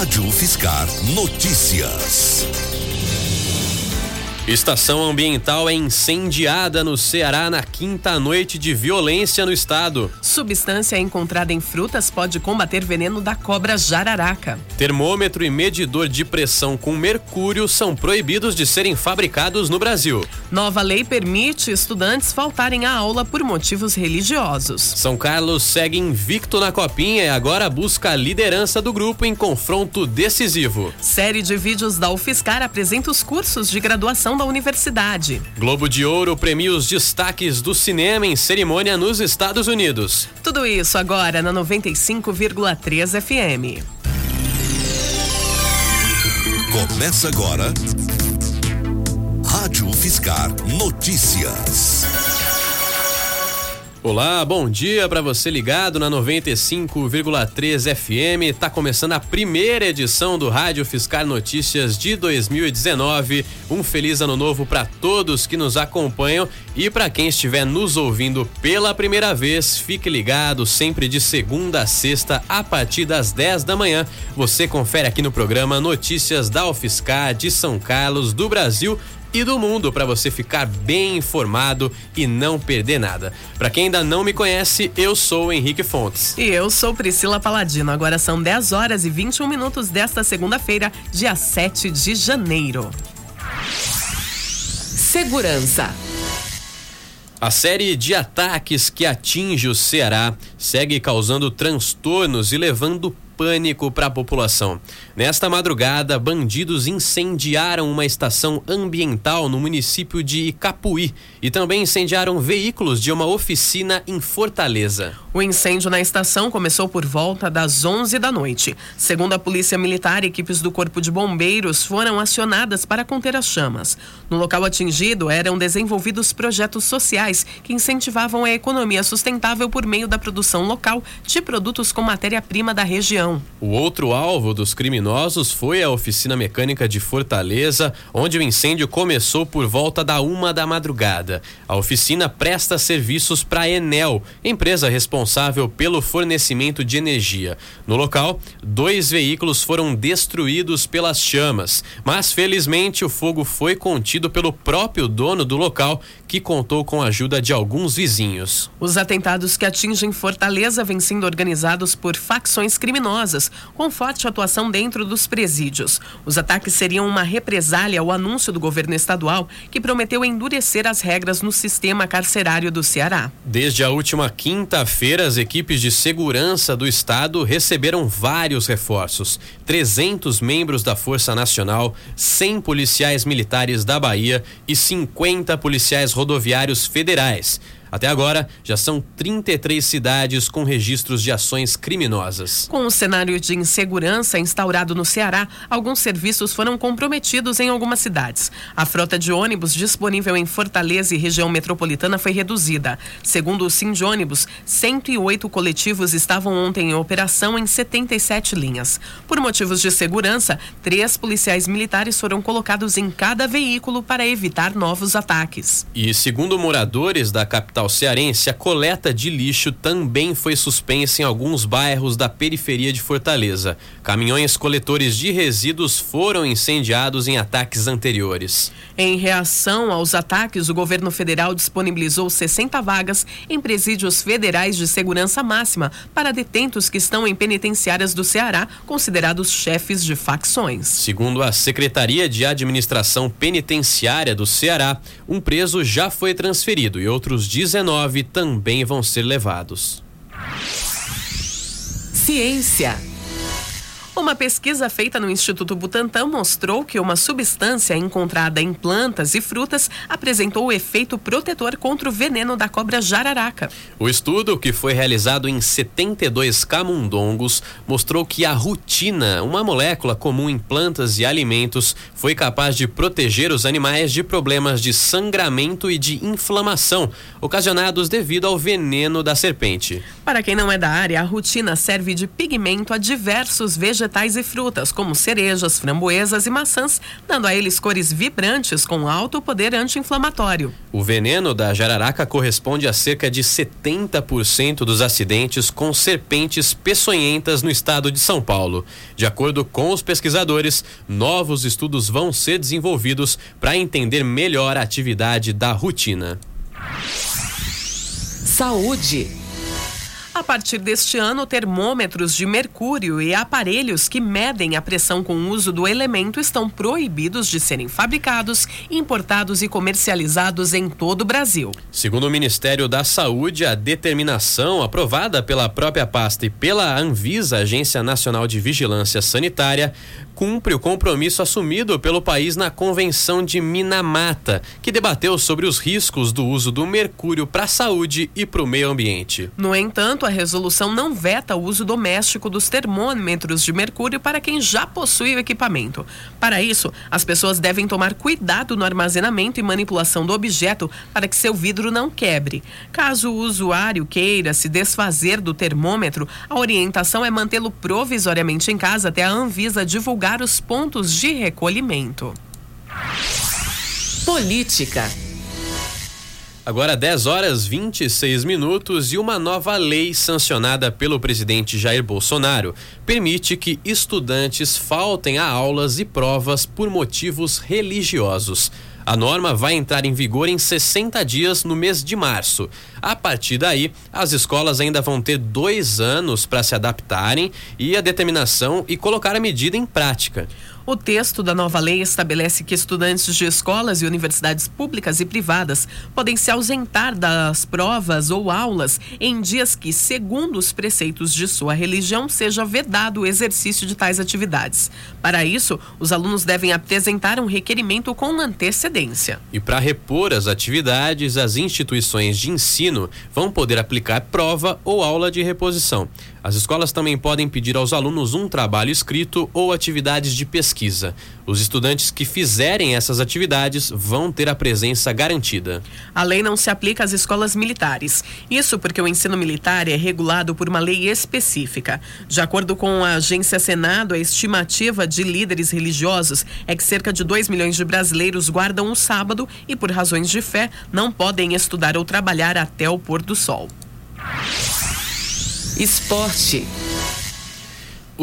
Rádio Fiscar Notícias. Estação ambiental é incendiada no Ceará na quinta noite de violência no estado. Substância encontrada em frutas pode combater veneno da cobra jararaca. Termômetro e medidor de pressão com mercúrio são proibidos de serem fabricados no Brasil. Nova lei permite estudantes faltarem à aula por motivos religiosos. São Carlos segue invicto na copinha e agora busca a liderança do grupo em confronto decisivo. Série de vídeos da UFSCar apresenta os cursos de graduação da universidade. Globo de Ouro premia os destaques do cinema em cerimônia nos Estados Unidos. Tudo isso agora na 95,3 FM. Começa agora. Rádio Fiscar Notícias. Olá, bom dia para você ligado na 95,3 FM. Tá começando a primeira edição do Rádio Fiscal Notícias de 2019. Um feliz ano novo para todos que nos acompanham e para quem estiver nos ouvindo pela primeira vez, fique ligado sempre de segunda a sexta a partir das 10 da manhã. Você confere aqui no programa Notícias da UFSCar de São Carlos, do Brasil e do mundo para você ficar bem informado e não perder nada. Para quem ainda não me conhece, eu sou o Henrique Fontes. E eu sou Priscila Paladino. Agora são 10 horas e 21 minutos desta segunda-feira, dia 7 de janeiro. Segurança. A série de ataques que atinge o Ceará segue causando transtornos e levando pânico para a população. Nesta madrugada, bandidos incendiaram uma estação ambiental no município de Icapuí e também incendiaram veículos de uma oficina em Fortaleza. O incêndio na estação começou por volta das 11 da noite. Segundo a Polícia Militar, equipes do Corpo de Bombeiros foram acionadas para conter as chamas. No local atingido eram desenvolvidos projetos sociais que incentivavam a economia sustentável por meio da produção local de produtos com matéria-prima da região. O outro alvo dos criminosos foi a oficina mecânica de Fortaleza, onde o incêndio começou por volta da uma da madrugada. A oficina presta serviços para a Enel, empresa responsável pelo fornecimento de energia. No local, dois veículos foram destruídos pelas chamas, mas felizmente o fogo foi contido pelo próprio dono do local, que contou com a ajuda de alguns vizinhos. Os atentados que atingem Fortaleza vêm sendo organizados por facções criminosas criminosas, com forte atuação dentro dos presídios. Os ataques seriam uma represália ao anúncio do governo estadual, que prometeu endurecer as regras no sistema carcerário do Ceará. Desde a última quinta-feira, as equipes de segurança do estado receberam vários reforços: 300 membros da Força Nacional, 100 policiais militares da Bahia e 50 policiais rodoviários federais. Até agora, já são 33 cidades com registros de ações criminosas. Com o cenário de insegurança instaurado no Ceará, alguns serviços foram comprometidos em algumas cidades. A frota de ônibus disponível em Fortaleza e região metropolitana foi reduzida. Segundo o Sim de Ônibus, 108 coletivos estavam ontem em operação em 77 linhas. Por motivos de segurança, três policiais militares foram colocados em cada veículo para evitar novos ataques. E segundo moradores da capital capital cearense, a coleta de lixo também foi suspensa em alguns bairros da periferia de Fortaleza. Caminhões coletores de resíduos foram incendiados em ataques anteriores. Em reação aos ataques, o governo federal disponibilizou 60 vagas em presídios federais de segurança máxima para detentos que estão em penitenciárias do Ceará, considerados chefes de facções. Segundo a Secretaria de Administração Penitenciária do Ceará, um preso já foi transferido e outros 19 19 também vão ser levados. Ciência. Uma pesquisa feita no Instituto Butantan mostrou que uma substância encontrada em plantas e frutas apresentou o efeito protetor contra o veneno da cobra jararaca. O estudo, que foi realizado em 72 camundongos, mostrou que a rutina, uma molécula comum em plantas e alimentos, foi capaz de proteger os animais de problemas de sangramento e de inflamação ocasionados devido ao veneno da serpente. Para quem não é da área, a rutina serve de pigmento a diversos vegetais vegetais e frutas, como cerejas, framboesas e maçãs, dando a eles cores vibrantes com alto poder anti-inflamatório. O veneno da jararaca corresponde a cerca de 70% dos acidentes com serpentes peçonhentas no estado de São Paulo. De acordo com os pesquisadores, novos estudos vão ser desenvolvidos para entender melhor a atividade da rotina. Saúde. A partir deste ano, termômetros de mercúrio e aparelhos que medem a pressão com o uso do elemento estão proibidos de serem fabricados, importados e comercializados em todo o Brasil. Segundo o Ministério da Saúde, a determinação aprovada pela própria pasta e pela Anvisa, Agência Nacional de Vigilância Sanitária, cumpre o compromisso assumido pelo país na Convenção de Minamata, que debateu sobre os riscos do uso do mercúrio para a saúde e para o meio ambiente. No entanto, a resolução não veta o uso doméstico dos termômetros de mercúrio para quem já possui o equipamento. Para isso, as pessoas devem tomar cuidado no armazenamento e manipulação do objeto para que seu vidro não quebre. Caso o usuário queira se desfazer do termômetro, a orientação é mantê-lo provisoriamente em casa até a Anvisa divulgar os pontos de recolhimento. Política. Agora 10 horas 26 minutos e uma nova lei sancionada pelo presidente Jair Bolsonaro permite que estudantes faltem a aulas e provas por motivos religiosos. A norma vai entrar em vigor em 60 dias no mês de março. A partir daí, as escolas ainda vão ter dois anos para se adaptarem e a determinação e colocar a medida em prática. O texto da nova lei estabelece que estudantes de escolas e universidades públicas e privadas podem se ausentar das provas ou aulas em dias que, segundo os preceitos de sua religião, seja vedado o exercício de tais atividades. Para isso, os alunos devem apresentar um requerimento com antecedência. E para repor as atividades, as instituições de ensino vão poder aplicar prova ou aula de reposição. As escolas também podem pedir aos alunos um trabalho escrito ou atividades de pesquisa. Os estudantes que fizerem essas atividades vão ter a presença garantida. A lei não se aplica às escolas militares. Isso porque o ensino militar é regulado por uma lei específica. De acordo com a agência Senado, a estimativa de líderes religiosos é que cerca de 2 milhões de brasileiros guardam o sábado e, por razões de fé, não podem estudar ou trabalhar até o pôr do sol. Esporte.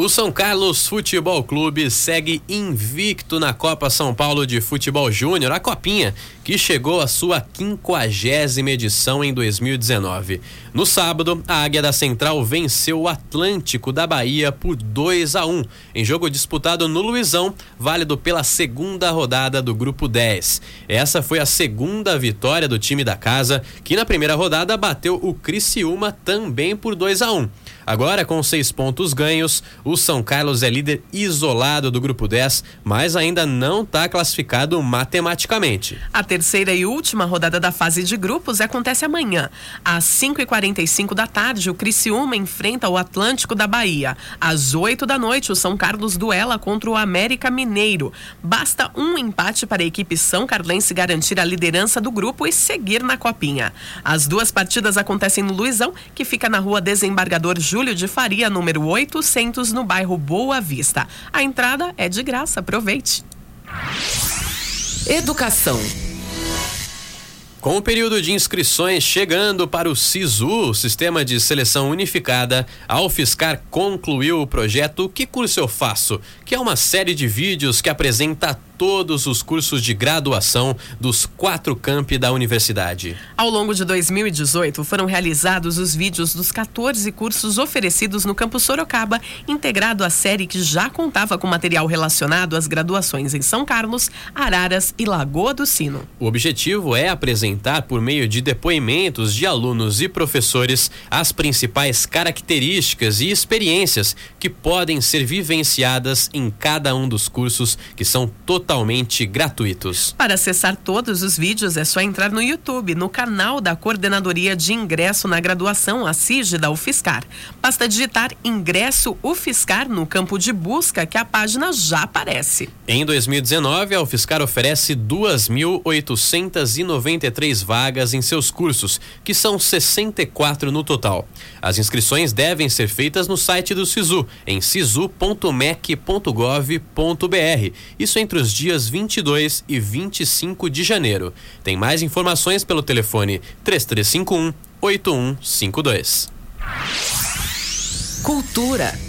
O São Carlos Futebol Clube segue invicto na Copa São Paulo de Futebol Júnior, a Copinha, que chegou à sua quinquagésima edição em 2019. No sábado, a Águia da Central venceu o Atlântico da Bahia por 2 a 1 em jogo disputado no Luizão, válido pela segunda rodada do Grupo 10. Essa foi a segunda vitória do time da casa, que na primeira rodada bateu o Criciúma também por 2 a 1 Agora, com seis pontos ganhos, o São Carlos é líder isolado do grupo 10, mas ainda não está classificado matematicamente. A terceira e última rodada da fase de grupos acontece amanhã. Às 5h45 da tarde, o Criciúma enfrenta o Atlântico da Bahia. Às 8 da noite, o São Carlos duela contra o América Mineiro. Basta um empate para a equipe São Carlense garantir a liderança do grupo e seguir na Copinha. As duas partidas acontecem no Luizão, que fica na rua Desembargador Júlio Júlio de Faria, número 800, no bairro Boa Vista. A entrada é de graça, aproveite. Educação. Com o período de inscrições chegando para o SISU, Sistema de Seleção Unificada, a UFSCar concluiu o projeto Que Curso Eu Faço, que é uma série de vídeos que apresenta todos os cursos de graduação dos quatro campi da universidade. Ao longo de 2018, foram realizados os vídeos dos 14 cursos oferecidos no campus Sorocaba, integrado à série que já contava com material relacionado às graduações em São Carlos, Araras e Lagoa do Sino. O objetivo é apresentar, por meio de depoimentos de alunos e professores, as principais características e experiências que podem ser vivenciadas em cada um dos cursos que são totalmente totalmente gratuitos. Para acessar todos os vídeos é só entrar no YouTube, no canal da Coordenadoria de Ingresso na Graduação, a CIG da UFSCar. Basta digitar Ingresso UFSCar no campo de busca que a página já aparece. Em 2019, a UFSCar oferece 2.893 vagas em seus cursos, que são 64 no total. As inscrições devem ser feitas no site do SISU, em sisu.mec.gov.br. Isso entre os dias 22 e 25 de janeiro. Tem mais informações pelo telefone 3351 8152. Cultura.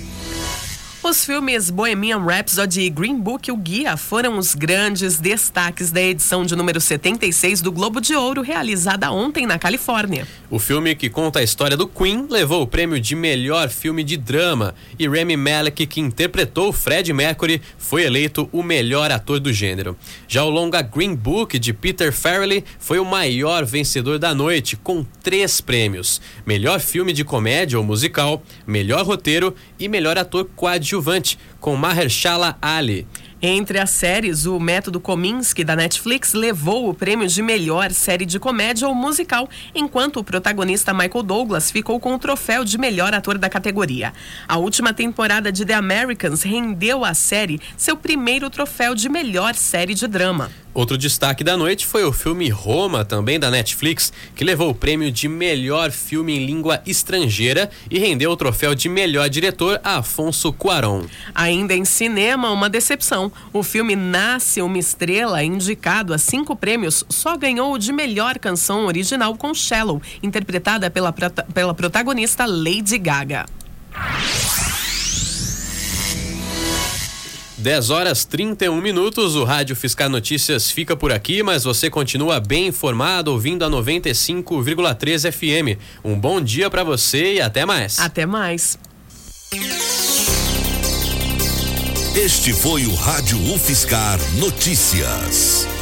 Os filmes Bohemian Rhapsody e Green Book, o Guia, foram os grandes destaques da edição de número 76 do Globo de Ouro, realizada ontem na Califórnia. O filme que conta a história do Queen levou o prêmio de melhor filme de drama e Rami Malek, que interpretou Fred Mercury, foi eleito o melhor ator do gênero. Já o longa Green Book de Peter Farrelly foi o maior vencedor da noite, com três prêmios: melhor filme de comédia ou musical, melhor roteiro e melhor ator coadjuvante com Mahershala Ali. Entre as séries, o Método Kominsky da Netflix levou o prêmio de melhor série de comédia ou musical, enquanto o protagonista Michael Douglas ficou com o troféu de melhor ator da categoria. A última temporada de The Americans rendeu à série seu primeiro troféu de melhor série de drama. Outro destaque da noite foi o filme Roma, também da Netflix, que levou o prêmio de melhor filme em língua estrangeira e rendeu o troféu de melhor diretor a Afonso Cuarón. Ainda em cinema, uma decepção. O filme Nasce uma Estrela, indicado a cinco prêmios, só ganhou o de melhor canção original com Shallow, interpretada pela, pela protagonista Lady Gaga. 10 horas 31 minutos, o Rádio Fiscal Notícias fica por aqui, mas você continua bem informado ouvindo a 95,3 FM. Um bom dia para você e até mais. Até mais. Este foi o Rádio UFSCar Notícias.